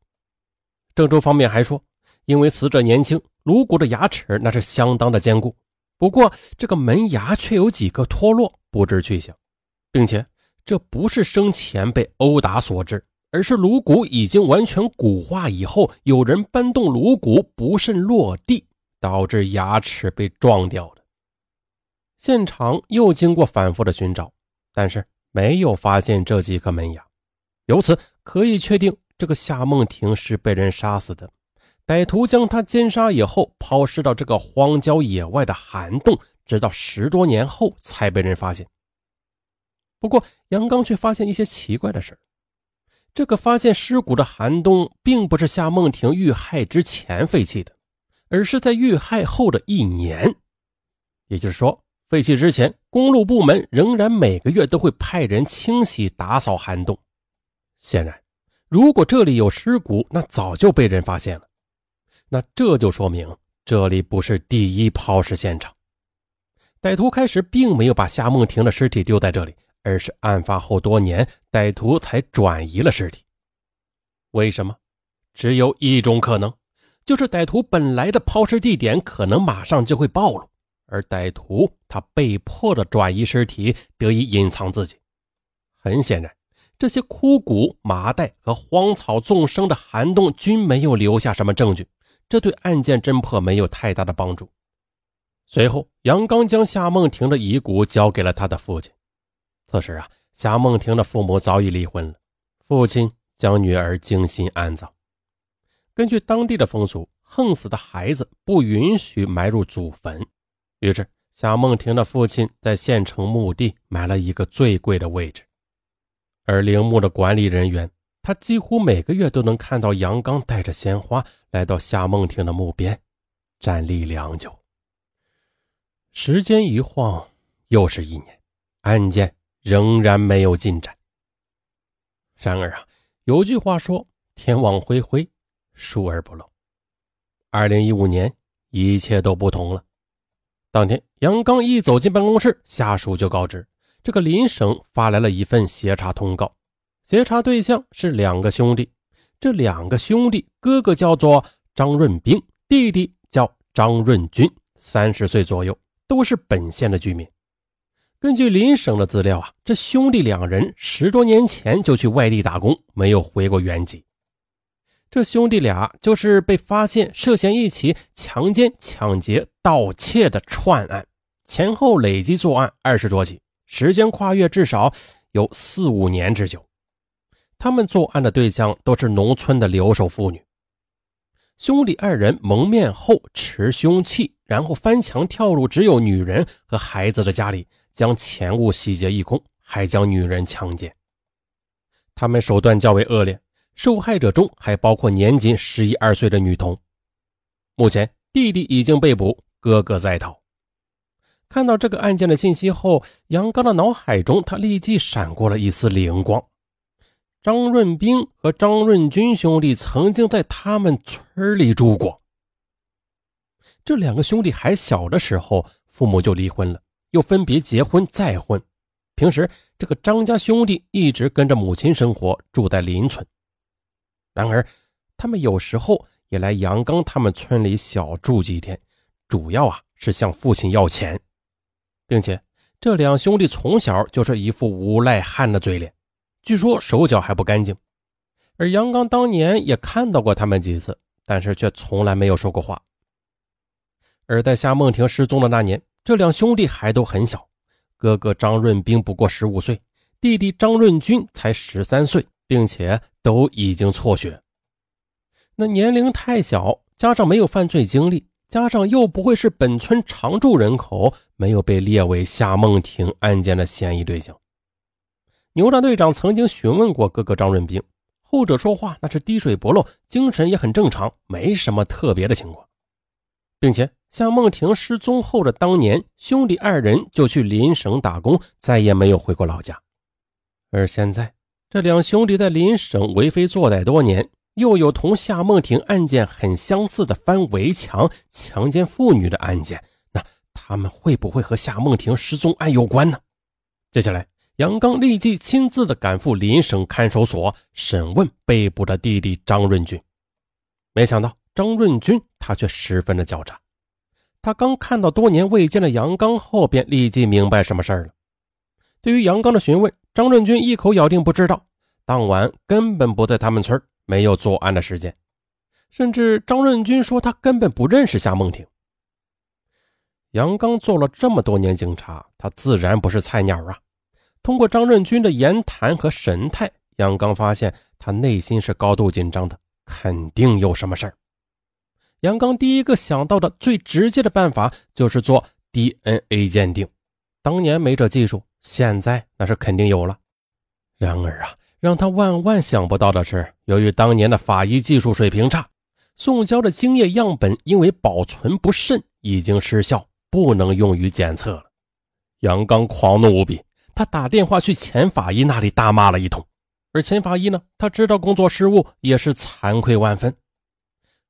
郑州方面还说，因为死者年轻，颅骨的牙齿那是相当的坚固。不过，这个门牙却有几个脱落，不知去向，并且这不是生前被殴打所致，而是颅骨已经完全骨化以后，有人搬动颅骨不慎落地，导致牙齿被撞掉的。现场又经过反复的寻找，但是没有发现这几颗门牙，由此可以确定这个夏梦婷是被人杀死的。歹徒将她奸杀以后，抛尸到这个荒郊野外的涵洞，直到十多年后才被人发现。不过，杨刚却发现一些奇怪的事这个发现尸骨的涵洞，并不是夏梦婷遇害之前废弃的，而是在遇害后的一年。也就是说，废弃之前，公路部门仍然每个月都会派人清洗打扫涵洞。显然，如果这里有尸骨，那早就被人发现了。那这就说明这里不是第一抛尸现场。歹徒开始并没有把夏梦婷的尸体丢在这里，而是案发后多年，歹徒才转移了尸体。为什么？只有一种可能，就是歹徒本来的抛尸地点可能马上就会暴露，而歹徒他被迫的转移尸体，得以隐藏自己。很显然，这些枯骨、麻袋和荒草纵生的涵洞均没有留下什么证据。这对案件侦破没有太大的帮助。随后，杨刚将夏梦婷的遗骨交给了他的父亲。此时啊，夏梦婷的父母早已离婚了，父亲将女儿精心安葬。根据当地的风俗，横死的孩子不允许埋入祖坟。于是，夏梦婷的父亲在县城墓地买了一个最贵的位置，而陵墓的管理人员。他几乎每个月都能看到杨刚带着鲜花来到夏梦婷的墓边，站立良久。时间一晃，又是一年，案件仍然没有进展。然而啊，有句话说：“天网恢恢，疏而不漏。”二零一五年，一切都不同了。当天，杨刚一走进办公室，下属就告知，这个林省发来了一份协查通告。协查对象是两个兄弟，这两个兄弟哥哥叫做张润兵，弟弟叫张润军，三十岁左右，都是本县的居民。根据邻省的资料啊，这兄弟两人十多年前就去外地打工，没有回过原籍。这兄弟俩就是被发现涉嫌一起强奸、抢劫、盗窃的串案，前后累计作案二十多起，时间跨越至少有四五年之久。他们作案的对象都是农村的留守妇女。兄弟二人蒙面后持凶器，然后翻墙跳入只有女人和孩子的家里，将钱物洗劫一空，还将女人强奸。他们手段较为恶劣，受害者中还包括年仅十一二岁的女童。目前弟弟已经被捕，哥哥在逃。看到这个案件的信息后，杨刚的脑海中他立即闪过了一丝灵光。张润兵和张润军兄弟曾经在他们村里住过。这两个兄弟还小的时候，父母就离婚了，又分别结婚再婚。平时，这个张家兄弟一直跟着母亲生活，住在邻村。然而，他们有时候也来杨刚他们村里小住几天，主要啊是向父亲要钱，并且这两兄弟从小就是一副无赖汉的嘴脸。据说手脚还不干净，而杨刚当年也看到过他们几次，但是却从来没有说过话。而在夏梦婷失踪的那年，这两兄弟还都很小，哥哥张润兵不过十五岁，弟弟张润军才十三岁，并且都已经辍学。那年龄太小，加上没有犯罪经历，加上又不会是本村常住人口，没有被列为夏梦婷案件的嫌疑对象。牛大队长曾经询问过哥哥张润兵，后者说话那是滴水不漏，精神也很正常，没什么特别的情况，并且夏梦婷失踪后的当年，兄弟二人就去邻省打工，再也没有回过老家。而现在，这两兄弟在邻省为非作歹多年。又有同夏梦婷案件很相似的翻围墙、强奸妇女的案件，那他们会不会和夏梦婷失踪案有关呢？接下来，杨刚立即亲自的赶赴邻省看守所审问被捕的弟弟张润军。没想到张润军他却十分的狡诈，他刚看到多年未见的杨刚后，便立即明白什么事儿了。对于杨刚的询问，张润军一口咬定不知道，当晚根本不在他们村没有作案的时间，甚至张润军说他根本不认识夏梦婷。杨刚做了这么多年警察，他自然不是菜鸟啊。通过张润军的言谈和神态，杨刚发现他内心是高度紧张的，肯定有什么事儿。杨刚第一个想到的最直接的办法就是做 DNA 鉴定。当年没这技术，现在那是肯定有了。然而啊。让他万万想不到的是，由于当年的法医技术水平差，宋娇的精液样本因为保存不慎已经失效，不能用于检测了。杨刚狂怒无比，他打电话去钱法医那里大骂了一通。而钱法医呢，他知道工作失误，也是惭愧万分。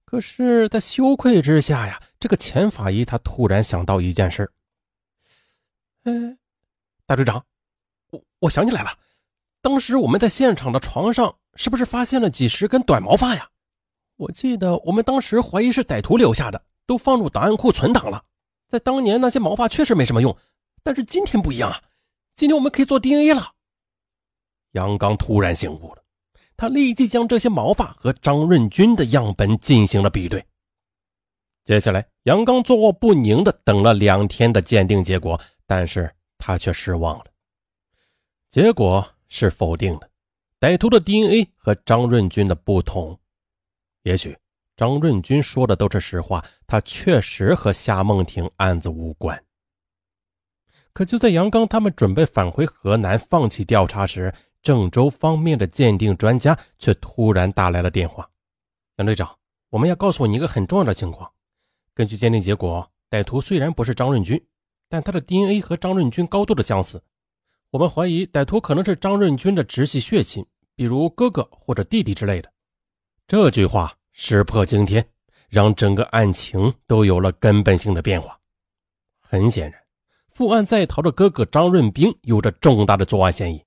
可是，在羞愧之下呀，这个钱法医他突然想到一件事：哎，大队长，我我想起来了。当时我们在现场的床上是不是发现了几十根短毛发呀？我记得我们当时怀疑是歹徒留下的，都放入档案库存档了。在当年那些毛发确实没什么用，但是今天不一样啊！今天我们可以做 DNA 了。杨刚突然醒悟了，他立即将这些毛发和张润军的样本进行了比对。接下来，杨刚坐卧不宁的等了两天的鉴定结果，但是他却失望了。结果。是否定的，歹徒的 DNA 和张润军的不同。也许张润军说的都是实话，他确实和夏梦婷案子无关。可就在杨刚他们准备返回河南放弃调查时，郑州方面的鉴定专家却突然打来了电话：“杨队长，我们要告诉你一个很重要的情况。根据鉴定结果，歹徒虽然不是张润军，但他的 DNA 和张润军高度的相似。”我们怀疑歹徒可能是张润军的直系血亲，比如哥哥或者弟弟之类的。这句话石破惊天，让整个案情都有了根本性的变化。很显然，负案在逃的哥哥张润兵有着重大的作案嫌疑。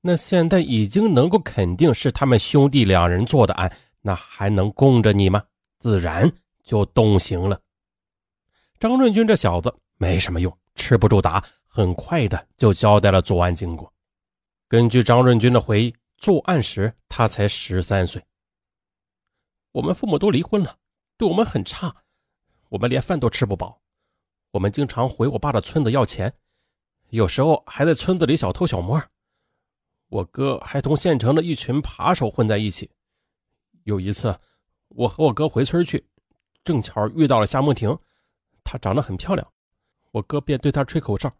那现在已经能够肯定是他们兄弟两人做的案，那还能供着你吗？自然就动刑了。张润军这小子没什么用，吃不住打。很快的就交代了作案经过。根据张润军的回忆，作案时他才十三岁。我们父母都离婚了，对我们很差，我们连饭都吃不饱。我们经常回我爸的村子要钱，有时候还在村子里小偷小摸。我哥还同县城的一群扒手混在一起。有一次，我和我哥回村去，正巧遇到了夏梦婷，她长得很漂亮，我哥便对她吹口哨。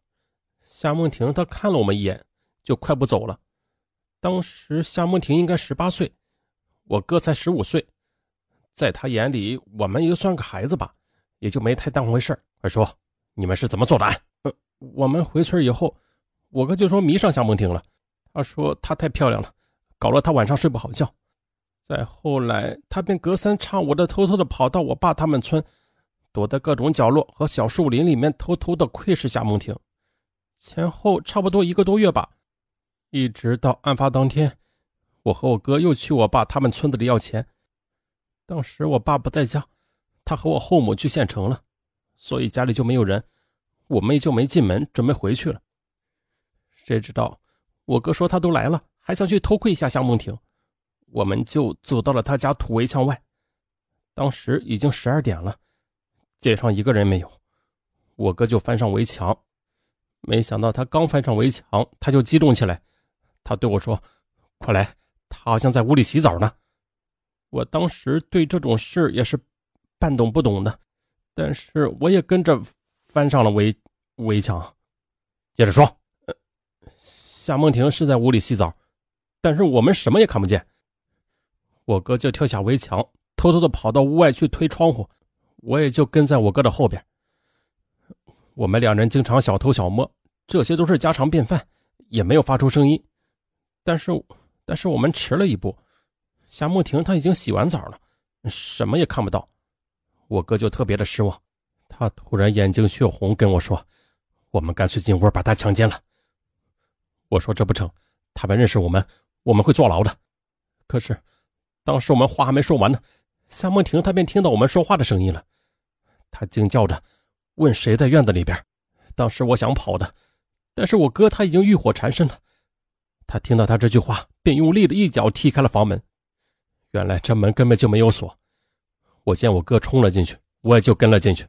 夏梦婷，她看了我们一眼，就快步走了。当时夏梦婷应该十八岁，我哥才十五岁，在他眼里，我们也算个孩子吧，也就没太当回事快说，你们是怎么做的案？呃，我们回村以后，我哥就说迷上夏梦婷了。他说她太漂亮了，搞得她晚上睡不好觉。再后来，他便隔三差五的偷偷的跑到我爸他们村，躲在各种角落和小树林里面，偷偷的窥视夏梦婷。前后差不多一个多月吧，一直到案发当天，我和我哥又去我爸他们村子里要钱。当时我爸不在家，他和我后母去县城了，所以家里就没有人，我妹就没进门，准备回去了。谁知道我哥说他都来了，还想去偷窥一下夏梦婷，
我们就走到了他家土围墙外。当时已经十二点了，街上一个人没有。我哥就翻上围墙，没想到他刚翻上围墙，他就激动起来。他对我说：“快来，他好像在屋里洗澡呢。”我当时对这种事也是半懂不懂的，但是我也跟着翻上了围围墙。
接着说，
夏梦婷是在屋里洗澡，但是我们什么也看不见。我哥就跳下围墙，偷偷的跑到屋外去推窗户，我也就跟在我哥的后边。我们两人经常小偷小摸，这些都是家常便饭，也没有发出声音。但是，但是我们迟了一步。夏梦婷她已经洗完澡了，什么也看不到。我哥就特别的失望，他突然眼睛血红，跟我说：“我们干脆进屋把她强奸了。”我说：“这不成，他们认识我们，我们会坐牢的。”可是，当时我们话还没说完呢，夏梦婷她便听到我们说话的声音了，她惊叫着问：“谁在院子里边？”当时我想跑的，但是我哥他已经欲火缠身了。他听到他这句话，便用力的一脚踢开了房门。原来这门根本就没有锁。我见我哥冲了进去，我也就跟了进去。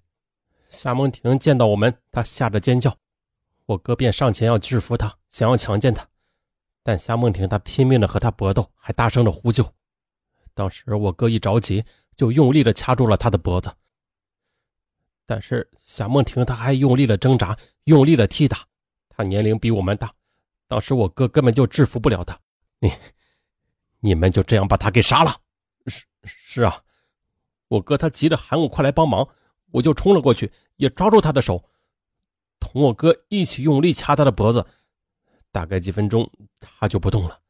夏梦婷见到我们，她吓得尖叫，我哥便上前要制服她，想要强奸她，但夏梦婷她拼命的和他搏斗，还大声的呼救。当时我哥一着急，就用力的掐住了她的脖子。但是夏梦婷她还用力的挣扎，用力的踢打。她年龄比我们大，当时我哥根本就制服不了她。你。你们就这样把他给杀了？是是啊，我哥他急着喊我快来帮忙，我就冲了过去，也抓住他的手，同我哥一起用力掐他的脖子。大概几分钟，他就不动了。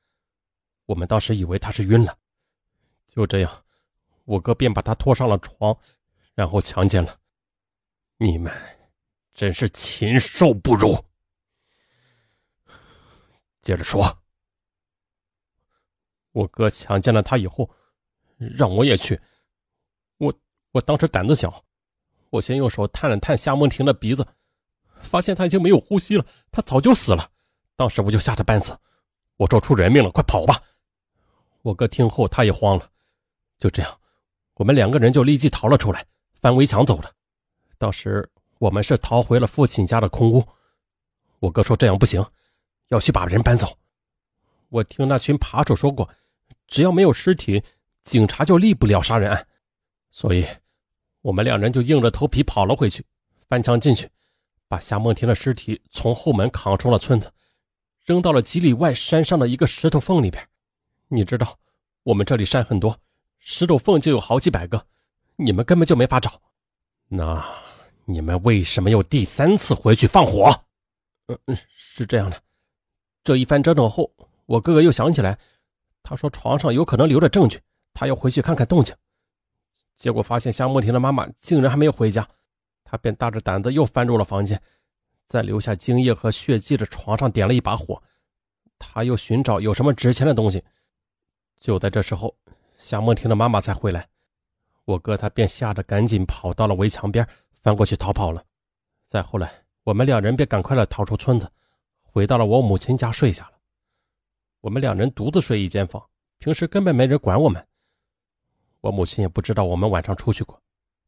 我们当时以为他是晕了，就这样，我哥便把他拖上了床，然后强奸了。你们真是禽兽不如！接着说。我哥强奸了他以后，让我也去。我我当时胆子小，我先用手探了探夏梦婷的鼻子，发现她已经没有呼吸了，她早就死了。当时我就吓得半死，我说出人命了，快跑吧！我哥听后他也慌了。就这样，我们两个人就立即逃了出来，翻围墙走了。当时我们是逃回了父亲家的空屋。我哥说这样不行，要去把人搬走。我听那群扒手说过。只要没有尸体，警察就立不了杀人案，所以，我们两人就硬着头皮跑了回去，翻墙进去，把夏梦婷的尸体从后门扛出了村子，扔到了几里外山上的一个石头缝里边。你知道，我们这里山很多，石头缝就有好几百个，你们根本就没法找。那你们为什么又第三次回去放火？嗯嗯，是这样的，这一番折腾后，我哥哥又想起来。他说：“床上有可能留着证据，他要回去看看动静。”结果发现夏梦婷的妈妈竟然还没有回家，他便大着胆子又翻入了房间，在留下精液和血迹的床上点了一把火。他又寻找有什么值钱的东西。就在这时候，夏梦婷的妈妈才回来，我哥他便吓得赶紧跑到了围墙边，翻过去逃跑了。再后来，我们两人便赶快的逃出村子，回到了我母亲家睡下了。我们两人独自睡一间房，平时根本没人管我们。我母亲也不知道我们晚上出去过，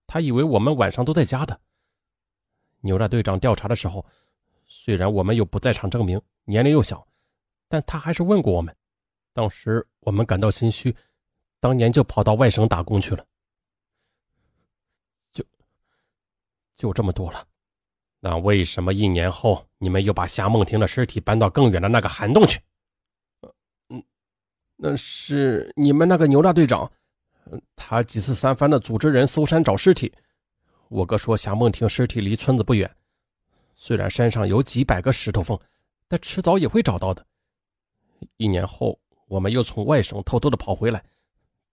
她以为我们晚上都在家的。牛大队长调查的时候，虽然我们有不在场证明，年龄又小，但他还是问过我们。当时我们感到心虚，当年就跑到外省打工去了。就就这么多了。那为什么一年后你们又把夏梦婷的尸体搬到更远的那个涵洞去？嗯那是你们那个牛大队长，他几次三番的组织人搜山找尸体。我哥说夏梦婷尸体离村子不远，虽然山上有几百个石头缝，但迟早也会找到的。一年后，我们又从外省偷偷的跑回来，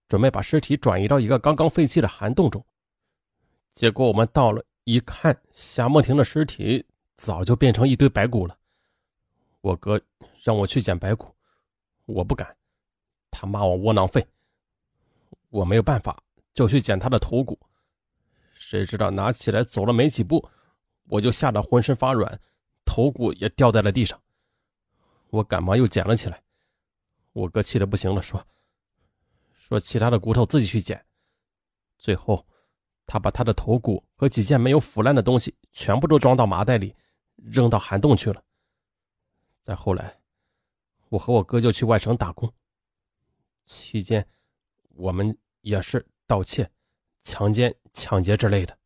准备把尸体转移到一个刚刚废弃的涵洞中。结果我们到了一看，夏梦婷的尸体早就变成一堆白骨了。我哥让我去捡白骨，我不敢。他骂我窝囊废，我没有办法，就去捡他的头骨。谁知道拿起来走了没几步，我就吓得浑身发软，头骨也掉在了地上。我赶忙又捡了起来。我哥气得不行了，说：“
说其他的骨头自己去捡。最后，他把他的头骨和几件没有腐烂的东西全部都装到麻袋里，扔到涵洞去了。再后来，我和我哥就去外省打工，期间我们也是盗窃、强奸、抢劫之类的。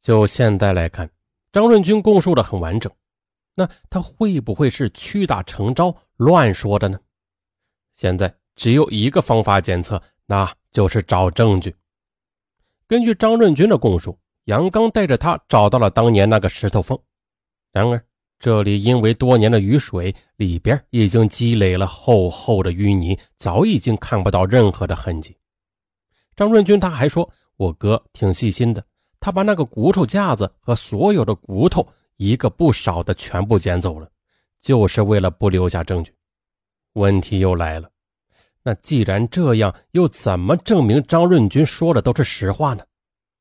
就现在来看，张润军供述的很完整，那他会不会是屈打成招、乱说的呢？现在只有一个方法检测，那就是找证据。根据张润军的供述，杨刚带着他找到了当年那个石头缝。然而，这里因为多年的雨水，里边已经积累了厚厚的淤泥，早已经看不到任何的痕迹。张润军他还说：“我哥挺细心的，他把那个骨头架子和所有的骨头一个不少的全部捡走了，就是为了不留下证据。”问题又来了。那既然这样，又怎么证明张润军说的都是实话呢？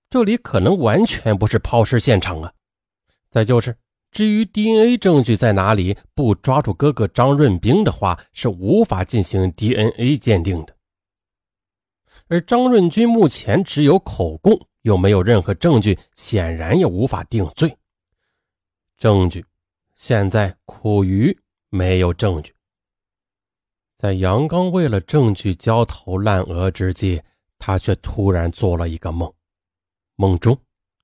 这里可能完全不是抛尸现场啊！再就是，至于 DNA 证据在哪里，不抓住哥哥张润兵的话，是无法进行 DNA 鉴定的。而张润军目前只有口供，又没有任何证据，显然也无法定罪。证据，现在苦于没有证据。在杨刚为了证据焦头烂额之际，他却突然做了一个梦。梦中，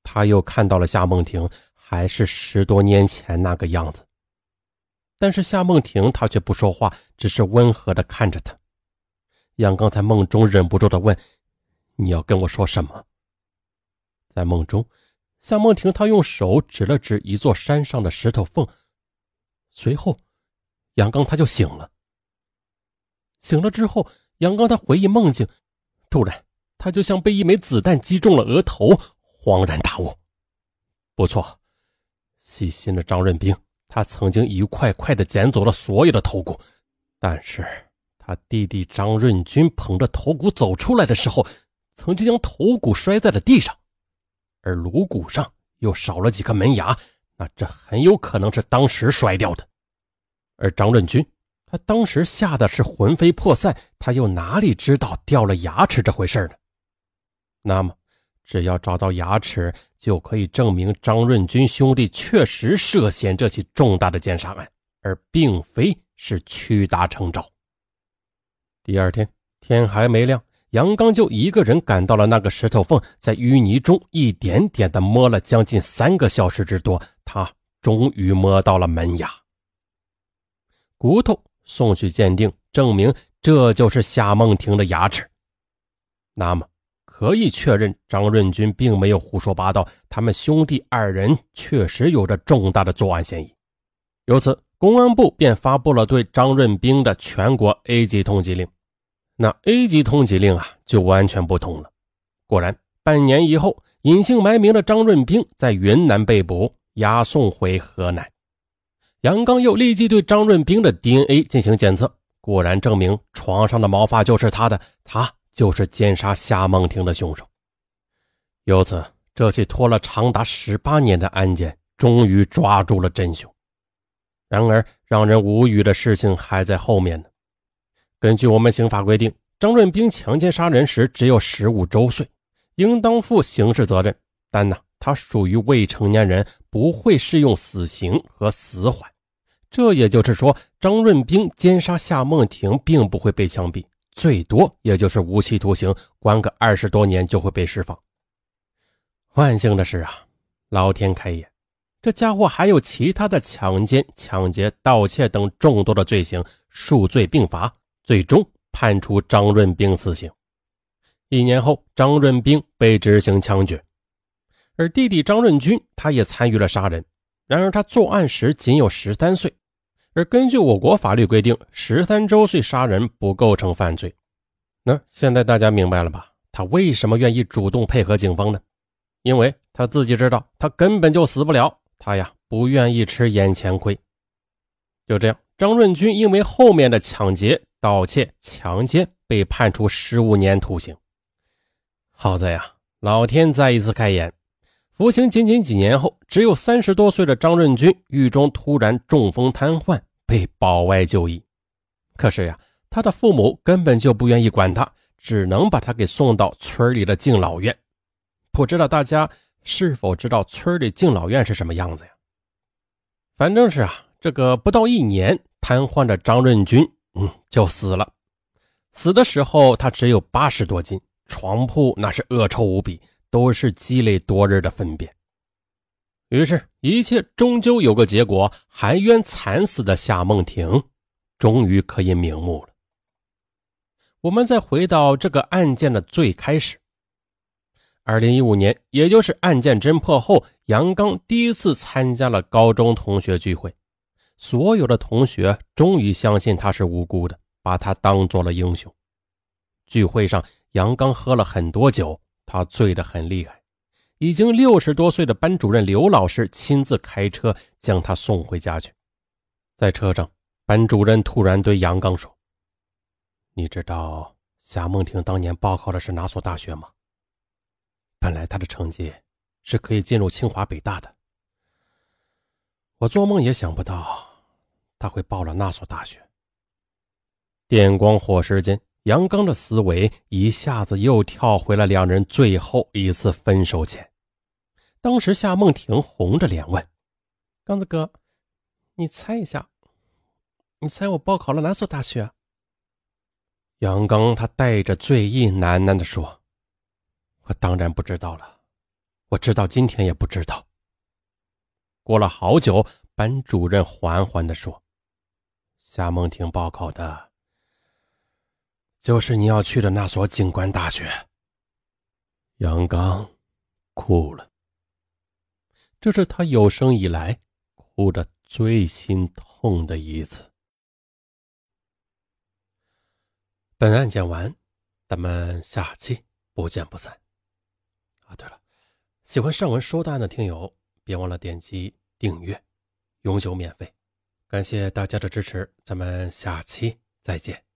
他又看到了夏梦婷，还是十多年前那个样子。但是夏梦婷她却不说话，只是温和的看着他。杨刚在梦中忍不住的问：“你要跟我说什么？”在梦中，夏梦婷她用手指了指一座山上的石头缝，随后，杨刚他就醒了。醒了之后，杨刚他回忆梦境，突然他就像被一枚子弹击中了额头，恍然大悟。不错，细心的张润兵，他曾经一块块的捡走了所有的头骨，但是他弟弟张润军捧着头骨走出来的时候，曾经将头骨摔在了地上，而颅骨上又少了几颗门牙，那这很有可能是当时摔掉的，而张润军。他当时吓得是魂飞魄散，他又哪里知道掉了牙齿这回事呢？那么，只要找到牙齿，就可以证明张润军兄弟确实涉嫌这起重大的奸杀案，而并非是屈打成招。第二天天还没亮，杨刚就一个人赶到了那个石头缝，在淤泥中一点点的摸了将近三个小时之多，他终于摸到了门牙，骨头。送去鉴定，证明这就是夏梦婷的牙齿。那么，可以确认张润军并没有胡说八道，他们兄弟二人确实有着重大的作案嫌疑。由此，公安部便发布了对张润兵的全国 A 级通缉令。那 A 级通缉令啊，就完全不同了。果然，半年以后，隐姓埋名的张润兵在云南被捕，押送回河南。杨刚又立即对张润兵的 DNA 进行检测，果然证明床上的毛发就是他的，他就是奸杀夏梦婷的凶手。由此，这起拖了长达十八年的案件终于抓住了真凶。然而，让人无语的事情还在后面呢。根据我们刑法规定，张润兵强奸杀人时只有十五周岁，应当负刑事责任，但呢？他属于未成年人，不会适用死刑和死缓。这也就是说，张润兵奸杀夏梦婷并不会被枪毙，最多也就是无期徒刑，关个二十多年就会被释放。万幸的是啊，老天开眼，这家伙还有其他的强奸、抢劫、盗窃等众多的罪行，数罪并罚，最终判处张润兵死刑。一年后，张润兵被执行枪决。而弟弟张润军，他也参与了杀人，然而他作案时仅有十三岁，而根据我国法律规定，十三周岁杀人不构成犯罪。那现在大家明白了吧？他为什么愿意主动配合警方呢？因为他自己知道他根本就死不了，他呀不愿意吃眼前亏。就这样，张润军因为后面的抢劫、盗窃、强奸被判处十五年徒刑。好在呀，老天再一次开眼。服刑仅仅几年后，只有三十多岁的张润军狱中突然中风瘫痪，被保外就医。可是呀，他的父母根本就不愿意管他，只能把他给送到村里的敬老院。不知道大家是否知道村里敬老院是什么样子呀？反正是啊，这个不到一年，瘫痪的张润军，嗯，就死了。死的时候他只有八十多斤，床铺那是恶臭无比，都是积累多日的粪便。于是，一切终究有个结果，含冤惨死的夏梦婷，终于可以瞑目了。我们再回到这个案件的最开始。二零一五年，也就是案件侦破后，杨刚第一次参加了高中同学聚会，所有的同学终于相信他是无辜的，把他当做了英雄。聚会上，杨刚喝了很多酒，他醉得很厉害。已经六十多岁的班主任刘老师亲自开车将他送回家去。在车上，班主任突然对杨刚说：“你知道夏梦婷当年报考的是哪所大学吗？本来她的成绩是可以进入清华北大的。我做梦也想不到，他会报了那所大学。”电光火石间。杨刚的思维一下子又跳回了两人最后一次分手前。当时夏梦婷红着脸问：“刚子哥，你猜一下，你猜我报考了哪所大学？”杨刚他带着醉意喃喃地说：“我当然不知道了，我直到今天也不知道。”过了好久，班主任缓缓地说：“夏梦婷报考的。”就是你要去的那所警官大学。杨刚哭了，这是他有生以来哭的最心痛的一次。本案讲完，咱们下期不见不散。啊，对了，喜欢上文说大案的听友，别忘了点击订阅，永久免费。感谢大家的支持，咱们下期再见。